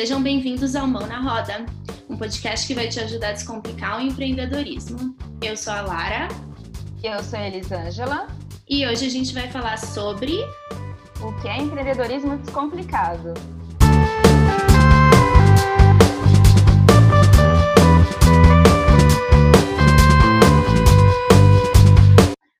Sejam bem-vindos ao Mão na Roda, um podcast que vai te ajudar a descomplicar o empreendedorismo. Eu sou a Lara. Eu sou a Elisângela. E hoje a gente vai falar sobre. O que é empreendedorismo descomplicado?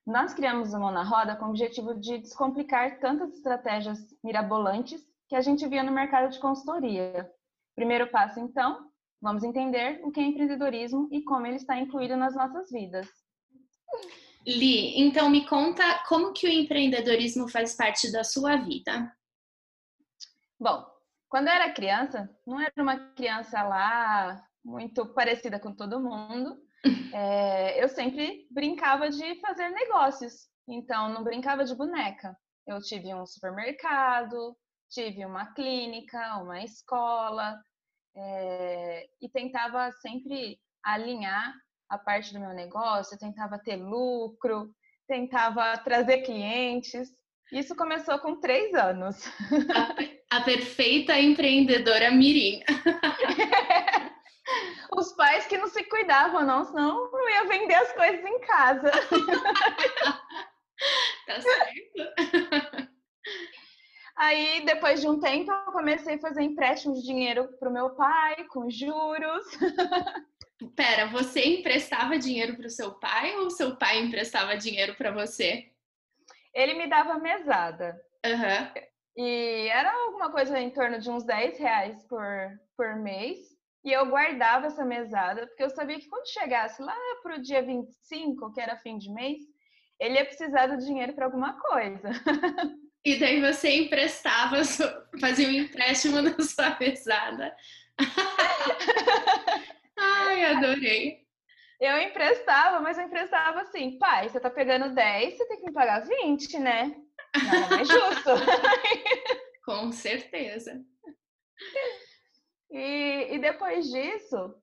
Nós criamos o Mão na Roda com o objetivo de descomplicar tantas estratégias mirabolantes que a gente via no mercado de consultoria. Primeiro passo, então, vamos entender o que é empreendedorismo e como ele está incluído nas nossas vidas. Li, então me conta como que o empreendedorismo faz parte da sua vida. Bom, quando eu era criança, não era uma criança lá muito parecida com todo mundo. É, eu sempre brincava de fazer negócios. Então, não brincava de boneca. Eu tive um supermercado, tive uma clínica, uma escola, é, e tentava sempre alinhar a parte do meu negócio, tentava ter lucro, tentava trazer clientes. Isso começou com três anos. A, a perfeita empreendedora Mirim. Os pais que não se cuidavam, não, senão não ia vender as coisas em casa. tá certo. Aí, depois de um tempo, eu comecei a fazer empréstimos de dinheiro para o meu pai, com juros. Pera, você emprestava dinheiro para o seu pai ou seu pai emprestava dinheiro para você? Ele me dava mesada. Uhum. E era alguma coisa em torno de uns 10 reais por, por mês. E eu guardava essa mesada, porque eu sabia que quando chegasse lá para o dia 25, que era fim de mês, ele ia precisar do dinheiro para alguma coisa. E daí você emprestava, fazia um empréstimo na sua mesada. Ai, adorei. Eu emprestava, mas eu emprestava assim, pai, você tá pegando 10, você tem que me pagar 20, né? Não é justo. Com certeza. E, e depois disso,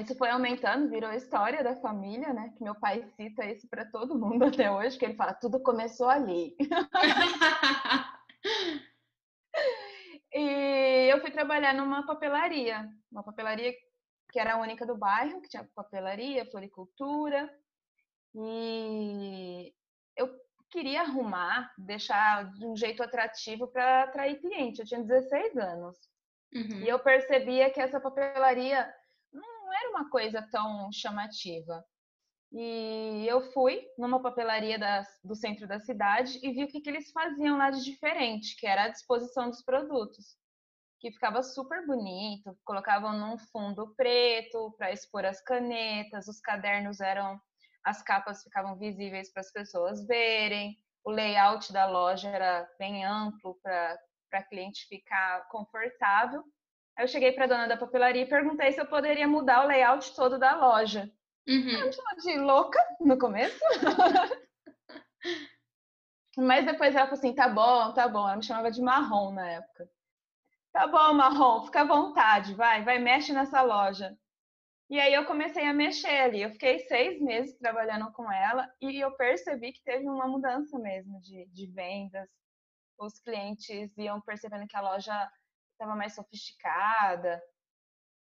isso foi aumentando, virou a história da família, né? Que meu pai cita isso para todo mundo até hoje, que ele fala, tudo começou ali. e eu fui trabalhar numa papelaria, uma papelaria que era a única do bairro, que tinha papelaria, floricultura. E eu queria arrumar, deixar de um jeito atrativo para atrair cliente. Eu tinha 16 anos. Uhum. E eu percebia que essa papelaria não era uma coisa tão chamativa. E eu fui numa papelaria da, do centro da cidade e vi o que, que eles faziam lá de diferente, que era a disposição dos produtos, que ficava super bonito, colocavam num fundo preto para expor as canetas, os cadernos eram, as capas ficavam visíveis para as pessoas verem, o layout da loja era bem amplo para a cliente ficar confortável. Aí eu cheguei para a dona da papelaria e perguntei se eu poderia mudar o layout todo da loja. Uhum. Me chamou de louca no começo. Mas depois ela falou assim: tá bom, tá bom. Ela me chamava de marrom na época. Tá bom, marrom, fica à vontade, vai, vai, mexe nessa loja. E aí eu comecei a mexer ali. Eu fiquei seis meses trabalhando com ela e eu percebi que teve uma mudança mesmo de, de vendas. Os clientes iam percebendo que a loja estava mais sofisticada.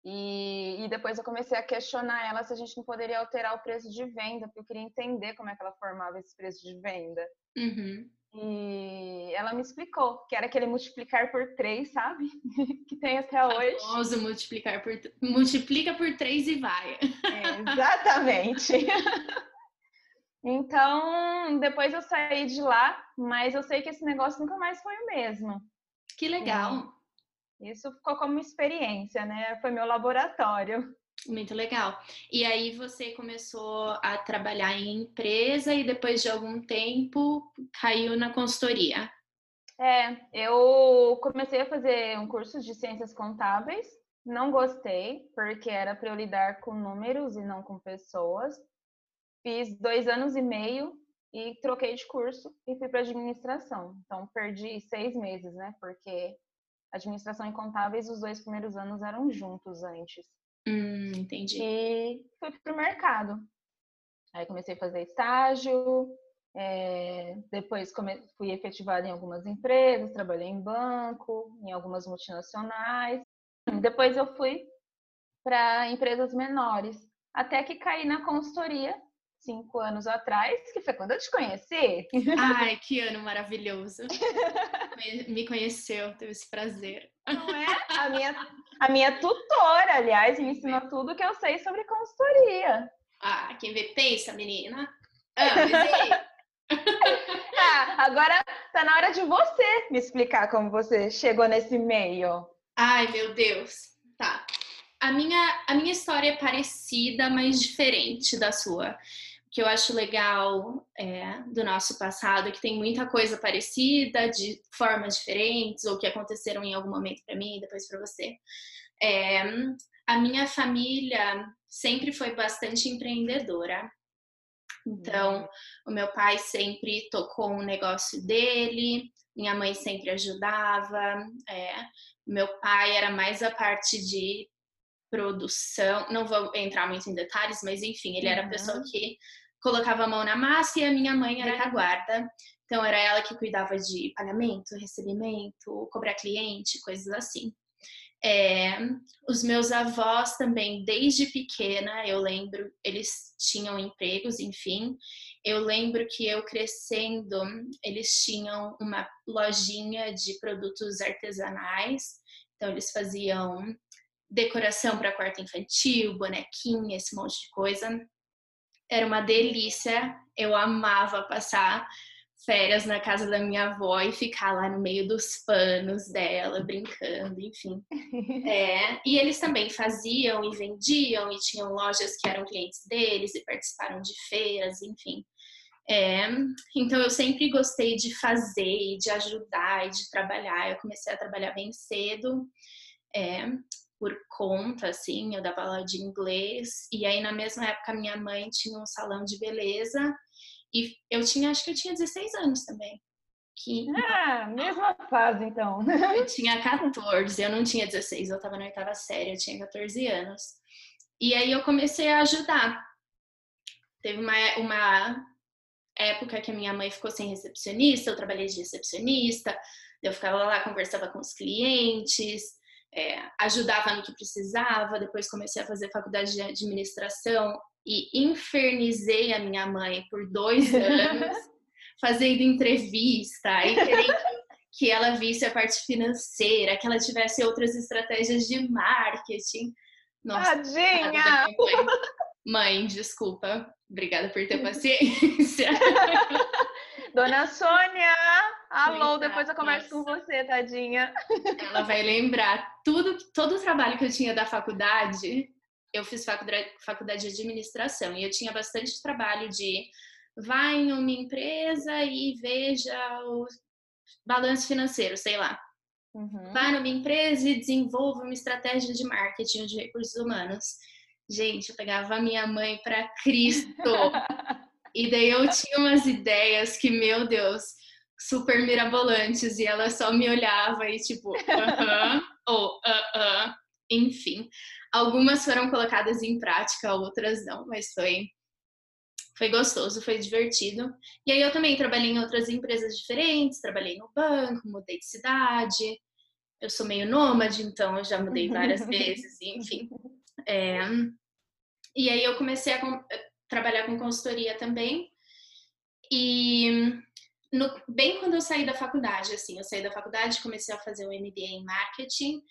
E, e, depois eu comecei a questionar ela se a gente não poderia alterar o preço de venda, porque eu queria entender como é que ela formava esse preço de venda. Uhum. E ela me explicou que era aquele multiplicar por três, sabe? que tem até hoje. Famoso multiplicar por multiplica por três e vai. É, exatamente. então, depois eu saí de lá, mas eu sei que esse negócio nunca mais foi o mesmo. Que legal. Isso ficou como experiência, né? Foi meu laboratório. Muito legal. E aí você começou a trabalhar em empresa e depois de algum tempo caiu na consultoria. É, eu comecei a fazer um curso de ciências contábeis. Não gostei, porque era para eu lidar com números e não com pessoas. Fiz dois anos e meio e troquei de curso e fui para administração. Então perdi seis meses, né? Porque administração e contábeis, os dois primeiros anos eram juntos antes. Hum, entendi. E fui para o mercado. Aí comecei a fazer estágio, é, depois fui efetivada em algumas empresas, trabalhei em banco, em algumas multinacionais. depois eu fui para empresas menores, até que caí na consultoria cinco anos atrás, que foi quando eu te conheci. Ai, que ano maravilhoso. Me conheceu, teve esse prazer. Não é? A minha, a minha tutora, aliás, me ensinou tudo que eu sei sobre consultoria. Ah, quem vê pensa, menina. Ah, ah, agora tá na hora de você me explicar como você chegou nesse meio. Ai, meu Deus. Tá. A minha, a minha história é parecida, mas diferente da sua. O que eu acho legal é, do nosso passado é que tem muita coisa parecida, de formas diferentes, ou que aconteceram em algum momento para mim e depois para você. É, a minha família sempre foi bastante empreendedora. Então, uhum. o meu pai sempre tocou um negócio dele, minha mãe sempre ajudava. É, meu pai era mais a parte de produção, não vou entrar muito em detalhes, mas enfim, ele era a pessoa uhum. que colocava a mão na massa e a minha mãe era a guarda. Então, era ela que cuidava de pagamento, recebimento, cobrar cliente, coisas assim. É, os meus avós também, desde pequena, eu lembro, eles tinham empregos, enfim. Eu lembro que eu crescendo, eles tinham uma lojinha de produtos artesanais. Então, eles faziam decoração para quarto infantil, bonequinha, esse monte de coisa. Era uma delícia. Eu amava passar férias na casa da minha avó e ficar lá no meio dos panos dela, brincando, enfim. É, e eles também faziam e vendiam, e tinham lojas que eram clientes deles e participaram de feiras, enfim. É, então eu sempre gostei de fazer e de ajudar e de trabalhar. Eu comecei a trabalhar bem cedo, é, por conta, assim, eu dava aula de inglês, e aí na mesma época minha mãe tinha um salão de beleza e eu tinha, acho que eu tinha 16 anos também. Que... Ah, mesma fase então. Eu tinha 14, eu não tinha 16, eu tava na oitava série, eu tinha 14 anos. E aí eu comecei a ajudar. Teve uma, uma época que a minha mãe ficou sem recepcionista, eu trabalhei de recepcionista, eu ficava lá, conversava com os clientes, é, ajudava no que precisava, depois comecei a fazer faculdade de administração e infernizei a minha mãe por dois anos, fazendo entrevista e querendo que ela visse a parte financeira, que ela tivesse outras estratégias de marketing. Nossa, Tadinha! Mãe. mãe, desculpa. Obrigada por ter paciência. Dona Sônia! Alô, depois eu converso com você, tadinha. Ela vai lembrar tudo, todo o trabalho que eu tinha da faculdade eu fiz faculdade, faculdade de administração e eu tinha bastante trabalho de vá em uma empresa e veja o balanço financeiro, sei lá. Uhum. Vá numa empresa e desenvolva uma estratégia de marketing de recursos humanos. Gente, eu pegava a minha mãe para Cristo. e daí eu tinha umas ideias que, meu Deus, super mirabolantes. E ela só me olhava e tipo, aham, uh -huh, ou aham. Uh -uh. Enfim, algumas foram colocadas em prática, outras não, mas foi foi gostoso, foi divertido. E aí eu também trabalhei em outras empresas diferentes, trabalhei no banco, mudei de cidade. Eu sou meio nômade, então eu já mudei várias vezes, enfim. É... E aí eu comecei a trabalhar com consultoria também. E no... bem quando eu saí da faculdade, assim, eu saí da faculdade, comecei a fazer o um MBA em marketing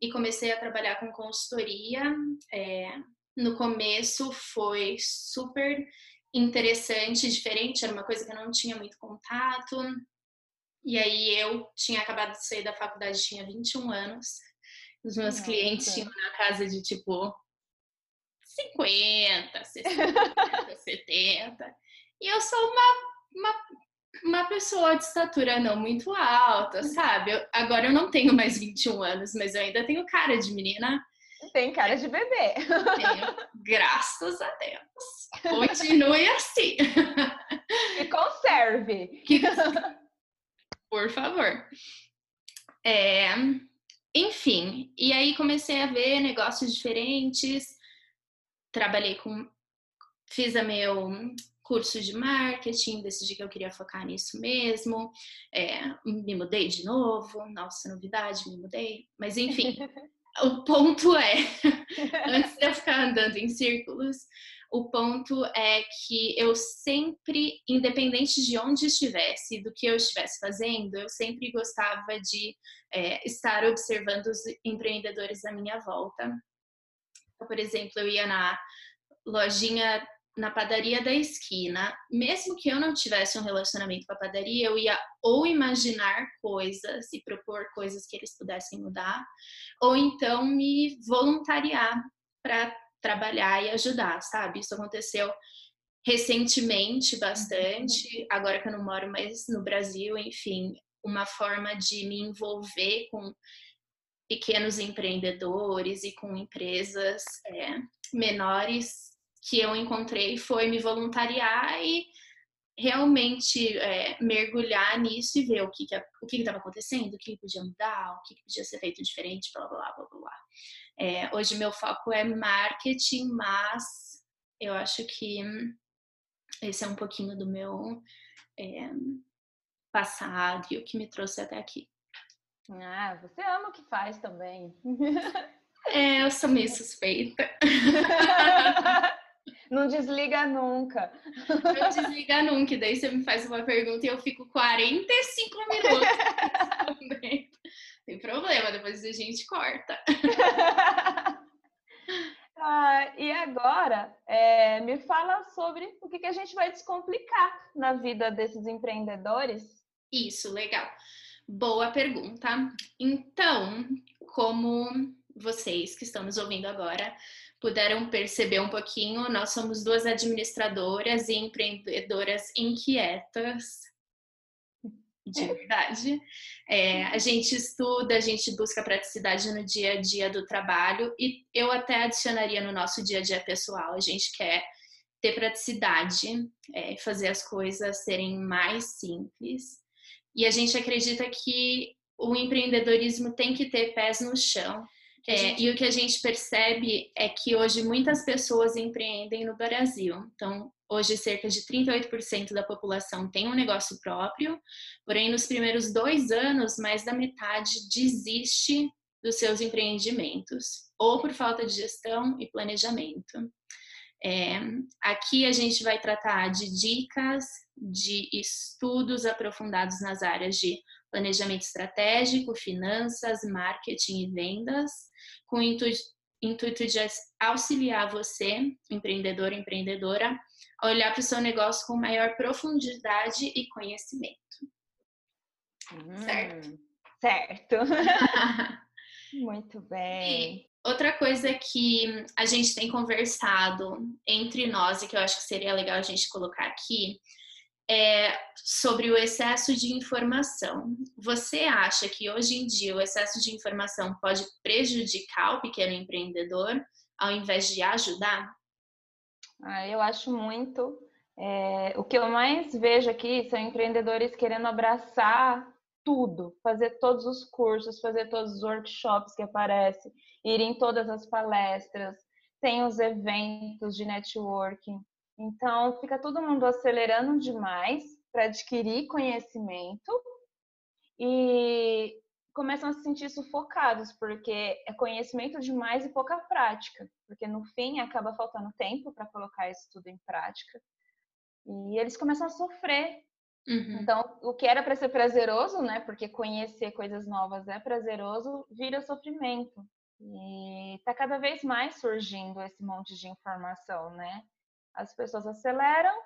e comecei a trabalhar com consultoria. É, no começo foi super interessante, diferente, era uma coisa que eu não tinha muito contato. E aí eu tinha acabado de sair da faculdade, tinha 21 anos. Os meus Nossa. clientes tinham na casa de tipo 50, 60, 70. E eu sou uma, uma uma pessoa de estatura não muito alta, sabe? Eu, agora eu não tenho mais 21 anos, mas eu ainda tenho cara de menina. Tem cara de bebê. Tenho, graças a Deus. Continue assim. E conserve. Que... Por favor. É... Enfim, e aí comecei a ver negócios diferentes. Trabalhei com. Fiz a meu curso de marketing, decidi que eu queria focar nisso mesmo. É, me mudei de novo, nossa, novidade, me mudei. Mas enfim, o ponto é, antes de eu ficar andando em círculos, o ponto é que eu sempre, independente de onde estivesse, do que eu estivesse fazendo, eu sempre gostava de é, estar observando os empreendedores à minha volta. Então, por exemplo, eu ia na lojinha na padaria da esquina, mesmo que eu não tivesse um relacionamento com a padaria, eu ia ou imaginar coisas e propor coisas que eles pudessem mudar, ou então me voluntariar para trabalhar e ajudar, sabe? Isso aconteceu recentemente bastante, uhum. agora que eu não moro mais no Brasil, enfim, uma forma de me envolver com pequenos empreendedores e com empresas é, menores que eu encontrei foi me voluntariar e realmente é, mergulhar nisso e ver o que que o que estava acontecendo, o que podia mudar, o que, podia ser feito diferente, blá blá blá blá. É, hoje meu foco é marketing, mas eu acho que esse é um pouquinho do meu é, passado e o que me trouxe até aqui. Ah, você ama o que faz também. É, eu sou meio suspeita. Não desliga nunca. Não desliga nunca. E daí você me faz uma pergunta e eu fico 45 minutos também. Tem problema, depois a gente corta. Ah, e agora, é, me fala sobre o que, que a gente vai descomplicar na vida desses empreendedores. Isso, legal. Boa pergunta. Então, como vocês que estão nos ouvindo agora puderam perceber um pouquinho, nós somos duas administradoras e empreendedoras inquietas, de verdade. É, a gente estuda, a gente busca praticidade no dia a dia do trabalho e eu até adicionaria no nosso dia a dia pessoal. A gente quer ter praticidade, é, fazer as coisas serem mais simples. E a gente acredita que o empreendedorismo tem que ter pés no chão é, e o que a gente percebe é que hoje muitas pessoas empreendem no Brasil. Então, hoje cerca de 38% da população tem um negócio próprio, porém, nos primeiros dois anos, mais da metade desiste dos seus empreendimentos, ou por falta de gestão e planejamento. É, aqui a gente vai tratar de dicas, de estudos aprofundados nas áreas de planejamento estratégico, finanças, marketing e vendas, com o intuito, intuito de auxiliar você, empreendedor, empreendedora, a olhar para o seu negócio com maior profundidade e conhecimento. Hum, certo? Certo. Muito bem. Outra coisa que a gente tem conversado entre nós e que eu acho que seria legal a gente colocar aqui é, sobre o excesso de informação. Você acha que hoje em dia o excesso de informação pode prejudicar o pequeno empreendedor ao invés de ajudar? Ah, eu acho muito. É, o que eu mais vejo aqui são empreendedores querendo abraçar tudo, fazer todos os cursos, fazer todos os workshops que aparecem, ir em todas as palestras, tem os eventos de networking. Então, fica todo mundo acelerando demais para adquirir conhecimento e começam a se sentir sufocados, porque é conhecimento demais e pouca prática, porque no fim acaba faltando tempo para colocar isso tudo em prática. E eles começam a sofrer. Uhum. Então, o que era para ser prazeroso, né? Porque conhecer coisas novas é prazeroso, vira sofrimento. E está cada vez mais surgindo esse monte de informação, né? as pessoas aceleram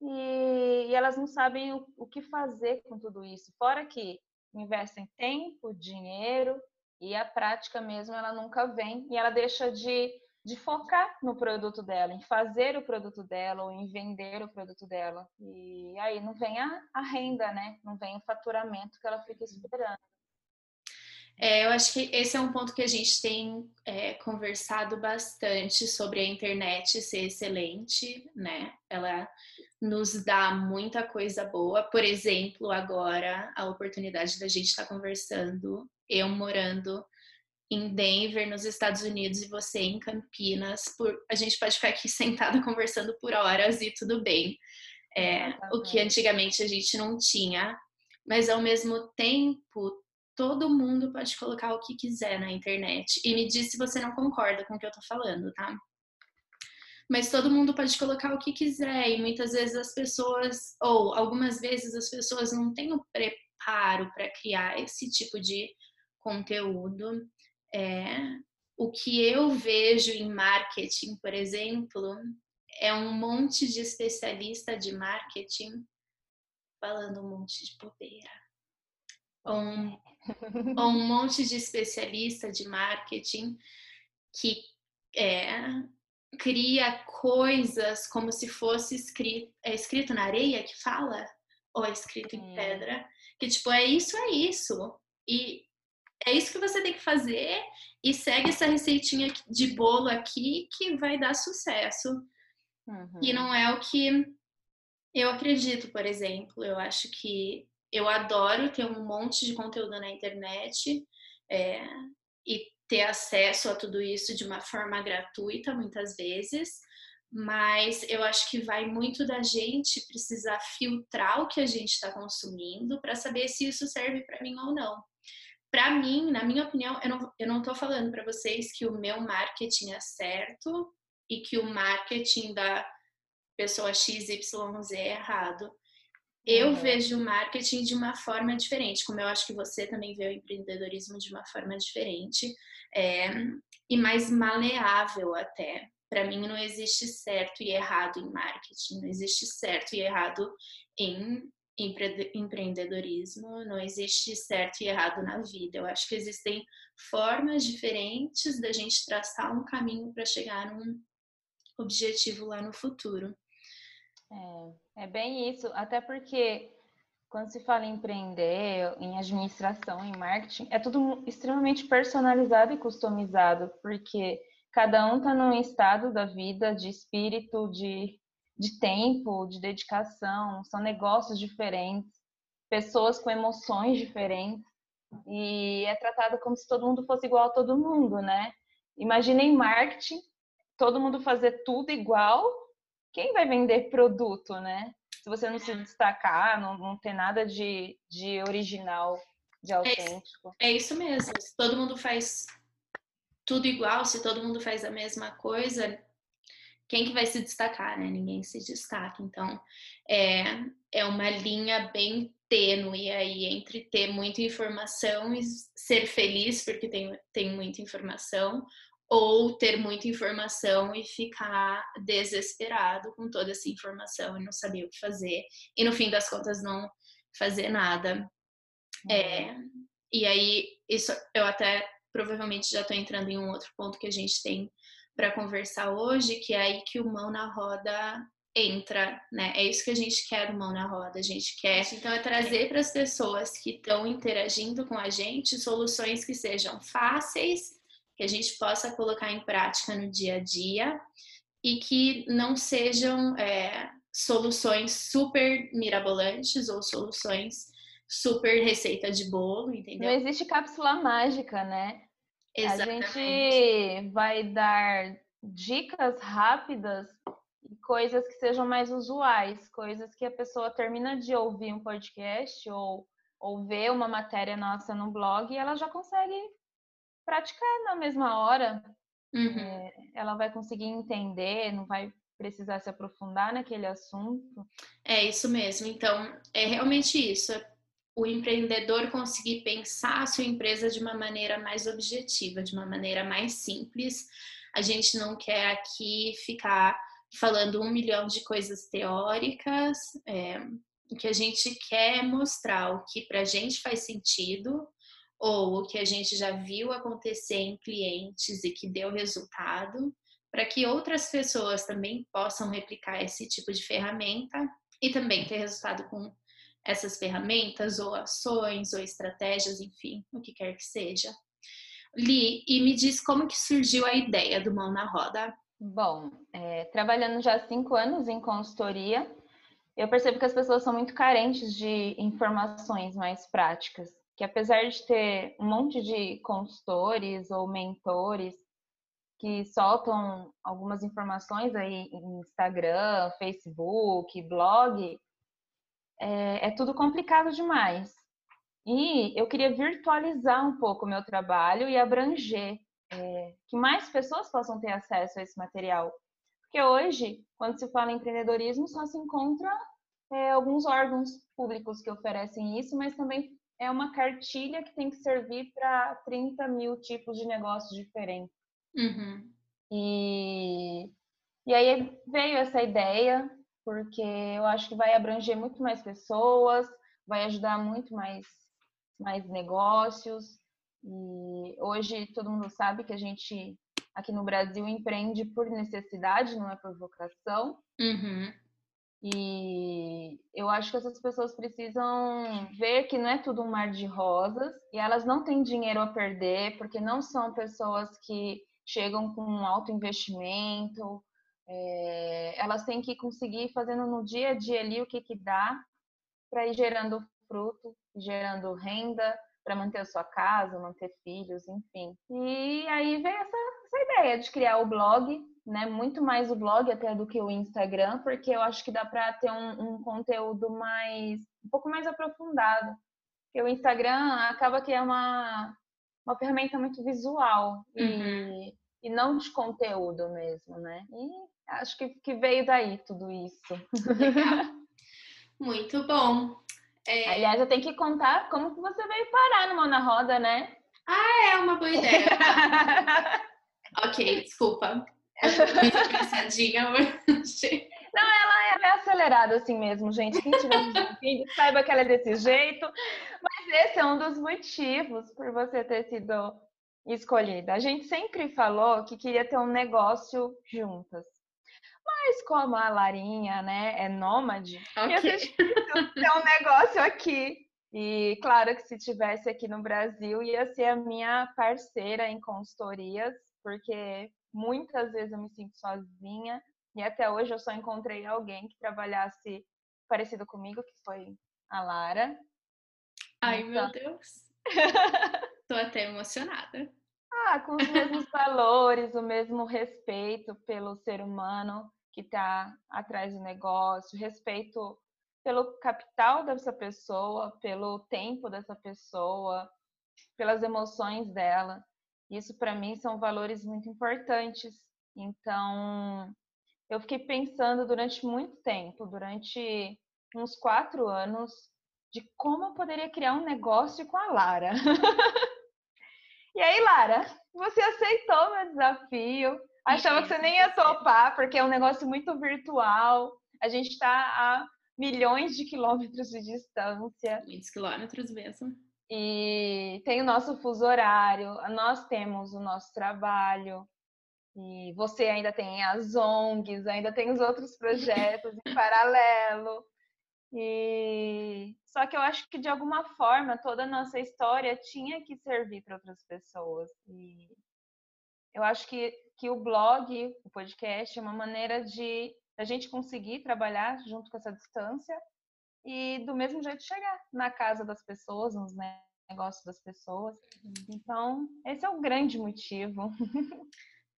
e, e elas não sabem o, o, que fazer com tudo isso. Fora que investem tempo, dinheiro e a prática mesmo ela nunca vem e ela deixa de, de focar no produto dela, em fazer o produto dela ou em vender o produto dela. E aí não vem a, a renda, né? Não vem o faturamento que ela fica esperando. É, eu acho que esse é um ponto que a gente tem é, conversado bastante sobre a internet ser excelente, né? Ela nos dá muita coisa boa. Por exemplo, agora a oportunidade da gente estar tá conversando, eu morando em Denver, nos Estados Unidos, e você em Campinas. Por... A gente pode ficar aqui sentada conversando por horas e tudo bem. É, o que antigamente a gente não tinha, mas ao mesmo tempo todo mundo pode colocar o que quiser na internet. E me diz se você não concorda com o que eu tô falando, tá? Mas todo mundo pode colocar o que quiser e muitas vezes as pessoas, ou algumas vezes as pessoas não têm o preparo para criar esse tipo de conteúdo. É, o que eu vejo em marketing, por exemplo, é um monte de especialista de marketing falando um monte de bobeira. Ou um, ou um monte de especialista de marketing que é, cria coisas como se fosse escrito, é escrito na areia que fala, ou é escrito em pedra, que tipo, é isso, é isso. E é isso que você tem que fazer e segue essa receitinha de bolo aqui que vai dar sucesso. Uhum. E não é o que eu acredito, por exemplo. Eu acho que eu adoro ter um monte de conteúdo na internet é, e ter acesso a tudo isso de uma forma gratuita, muitas vezes. Mas eu acho que vai muito da gente precisar filtrar o que a gente está consumindo para saber se isso serve para mim ou não. Para mim, na minha opinião, eu não, eu não tô falando para vocês que o meu marketing é certo e que o marketing da pessoa XYZ é errado. Eu uhum. vejo o marketing de uma forma diferente, como eu acho que você também vê o empreendedorismo de uma forma diferente é, e mais maleável até. Para mim, não existe certo e errado em marketing, não existe certo e errado em empreendedorismo, não existe certo e errado na vida. Eu acho que existem formas diferentes da gente traçar um caminho para chegar num objetivo lá no futuro. É, é bem isso, até porque quando se fala em empreender, em administração, em marketing, é tudo extremamente personalizado e customizado, porque cada um está num estado da vida, de espírito, de, de tempo, de dedicação, são negócios diferentes, pessoas com emoções diferentes, e é tratado como se todo mundo fosse igual a todo mundo, né? Imagina em marketing, todo mundo fazer tudo igual quem vai vender produto, né? Se você não se é. destacar, não, não ter nada de, de original, de é autêntico. É, é isso mesmo. Se todo mundo faz tudo igual, se todo mundo faz a mesma coisa, quem que vai se destacar, né? Ninguém se destaca. Então, é, é uma linha bem tênue aí entre ter muita informação e ser feliz porque tem, tem muita informação, ou ter muita informação e ficar desesperado com toda essa informação e não saber o que fazer e no fim das contas não fazer nada. É, e aí isso eu até provavelmente já estou entrando em um outro ponto que a gente tem para conversar hoje, que é aí que o mão na roda entra, né? É isso que a gente quer do mão na roda. A gente quer então é trazer para as pessoas que estão interagindo com a gente soluções que sejam fáceis que a gente possa colocar em prática no dia a dia e que não sejam é, soluções super mirabolantes ou soluções super receita de bolo, entendeu? Não existe cápsula mágica, né? Exatamente. A gente vai dar dicas rápidas e coisas que sejam mais usuais, coisas que a pessoa termina de ouvir um podcast ou, ou ver uma matéria nossa no blog e ela já consegue praticar na mesma hora. Uhum. É, ela vai conseguir entender, não vai precisar se aprofundar naquele assunto. É isso mesmo. Então, é realmente isso. É o empreendedor conseguir pensar a sua empresa de uma maneira mais objetiva, de uma maneira mais simples. A gente não quer aqui ficar falando um milhão de coisas teóricas. É, o que a gente quer é mostrar o que para a gente faz sentido ou o que a gente já viu acontecer em clientes e que deu resultado, para que outras pessoas também possam replicar esse tipo de ferramenta e também ter resultado com essas ferramentas ou ações ou estratégias, enfim, o que quer que seja. Li, e me diz como que surgiu a ideia do Mão na Roda. Bom, é, trabalhando já há cinco anos em consultoria, eu percebo que as pessoas são muito carentes de informações mais práticas que apesar de ter um monte de consultores ou mentores que soltam algumas informações aí em Instagram, Facebook, blog, é, é tudo complicado demais. E eu queria virtualizar um pouco o meu trabalho e abranger é, que mais pessoas possam ter acesso a esse material. Porque hoje, quando se fala em empreendedorismo, só se encontra é, alguns órgãos públicos que oferecem isso, mas também é uma cartilha que tem que servir para 30 mil tipos de negócios diferentes. Uhum. E, e aí veio essa ideia, porque eu acho que vai abranger muito mais pessoas, vai ajudar muito mais, mais negócios. E hoje todo mundo sabe que a gente aqui no Brasil empreende por necessidade, não é por vocação. Uhum. E eu acho que essas pessoas precisam ver que não é tudo um mar de rosas e elas não têm dinheiro a perder, porque não são pessoas que chegam com um alto investimento. É, elas têm que conseguir fazendo no dia a dia ali o que, que dá para ir gerando fruto, gerando renda para manter a sua casa, manter filhos, enfim. E aí veio essa, essa ideia de criar o blog né? Muito mais o blog até do que o Instagram, porque eu acho que dá para ter um, um, conteúdo mais um pouco mais aprofundado. Porque o Instagram acaba que é uma, uma ferramenta muito visual e, uhum. e não de conteúdo mesmo, né? E acho que, que veio daí tudo isso. Legal. Muito bom. É... Aliás, eu tenho que contar como que você veio parar no Mão na Roda, né? Ah, é uma boa ideia. ok, desculpa. Muito apressadinha hoje. Não, ela é acelerada assim mesmo, gente. Quem tiver ouvindo, saiba que ela é desse jeito. Mas esse é um dos motivos por você ter sido escolhida. A gente sempre falou que queria ter um negócio juntas. Mas como a Larinha, né, é nômade, okay. ter um negócio aqui. E claro que se tivesse aqui no Brasil, ia ser a minha parceira em consultorias, porque Muitas vezes eu me sinto sozinha e até hoje eu só encontrei alguém que trabalhasse parecido comigo, que foi a Lara. Ai, então... meu Deus. Tô até emocionada. Ah, com os mesmos valores, o mesmo respeito pelo ser humano que está atrás do negócio, respeito pelo capital dessa pessoa, pelo tempo dessa pessoa, pelas emoções dela. Isso para mim são valores muito importantes. Então, eu fiquei pensando durante muito tempo, durante uns quatro anos, de como eu poderia criar um negócio com a Lara. e aí, Lara, você aceitou meu desafio. Achava que você nem ia topar, porque é um negócio muito virtual. A gente está a milhões de quilômetros de distância. Muitos quilômetros mesmo. E tem o nosso fuso horário, nós temos o nosso trabalho, e você ainda tem as ONGs, ainda tem os outros projetos em paralelo. E só que eu acho que de alguma forma toda a nossa história tinha que servir para outras pessoas. E eu acho que, que o blog, o podcast, é uma maneira de a gente conseguir trabalhar junto com essa distância e do mesmo jeito chegar na casa das pessoas, nos negócios das pessoas. Então, esse é o grande motivo.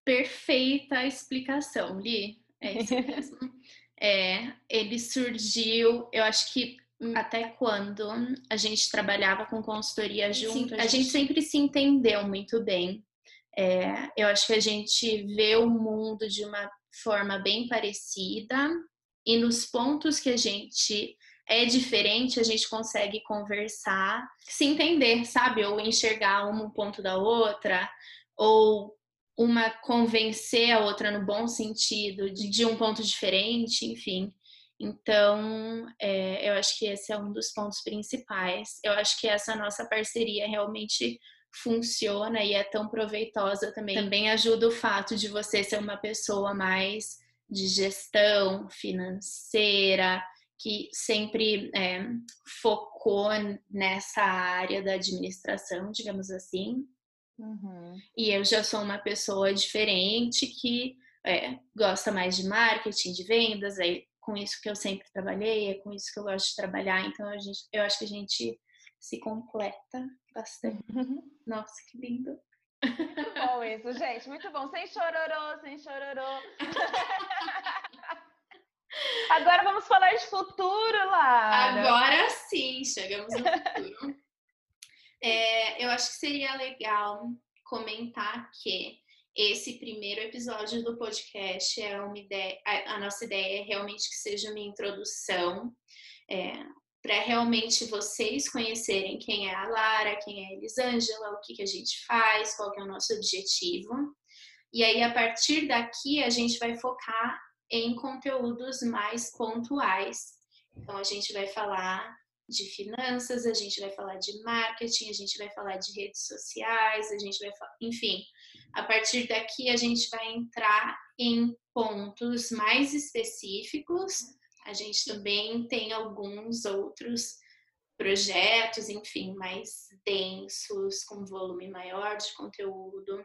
Perfeita explicação, Li. É isso mesmo. é, ele surgiu, eu acho que até quando a gente trabalhava com consultoria junto, Sim, a, gente... gente sempre se entendeu muito bem. É, eu acho que a gente vê o mundo de uma forma bem parecida e nos pontos que a gente é diferente, a gente consegue conversar, se entender, sabe? Ou enxergar um ponto da outra, ou uma convencer a outra no bom sentido, de, de um ponto diferente, enfim. Então, é, eu acho que esse é um dos pontos principais. Eu acho que essa nossa parceria realmente funciona e é tão proveitosa também. Também ajuda o fato de você ser uma pessoa mais de gestão financeira, que sempre é, focou nessa área da administração, digamos assim. Uhum. E eu já sou uma pessoa diferente que é, gosta mais de marketing, de vendas, é com isso que eu sempre trabalhei, é com isso que eu gosto de trabalhar. Então a gente, eu acho que a gente se completa bastante. Uhum. Nossa, que lindo! Muito bom isso, gente. Muito bom. Sem chororô, sem chororô. Agora vamos falar de futuro, Lara. Agora sim, chegamos no futuro. é, eu acho que seria legal comentar que esse primeiro episódio do podcast é uma ideia, a, a nossa ideia é realmente que seja uma introdução é, para realmente vocês conhecerem quem é a Lara, quem é a Elisângela, o que, que a gente faz, qual que é o nosso objetivo. E aí, a partir daqui, a gente vai focar em conteúdos mais pontuais. Então, a gente vai falar de finanças, a gente vai falar de marketing, a gente vai falar de redes sociais, a gente vai, enfim, a partir daqui a gente vai entrar em pontos mais específicos a gente também tem alguns outros projetos, enfim, mais densos, com volume maior de conteúdo.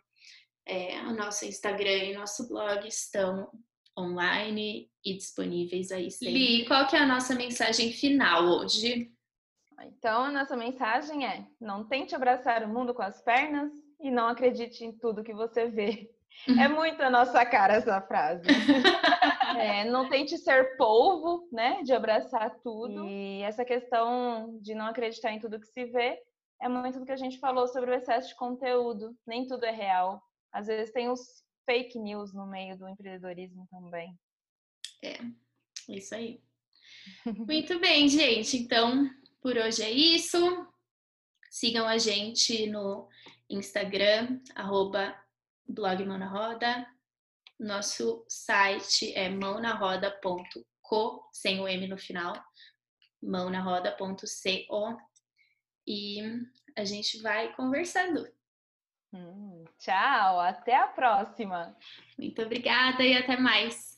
É, o nosso Instagram e nosso blog estão online e disponíveis aí sempre. Li, qual que é a nossa mensagem final hoje? Então, a nossa mensagem é: não tente abraçar o mundo com as pernas e não acredite em tudo que você vê. É muito a nossa cara essa frase. É, não tente ser polvo, né? De abraçar tudo. E essa questão de não acreditar em tudo que se vê é muito do que a gente falou sobre o excesso de conteúdo. Nem tudo é real. Às vezes tem os fake news no meio do empreendedorismo também. É, isso aí. Muito bem, gente. Então, por hoje é isso. Sigam a gente no Instagram, arroba blog Mão na Roda. Nosso site é mãonaroda.co, sem o M no final, mãonaroda.co. E a gente vai conversando. Hum, tchau, até a próxima. Muito obrigada e até mais.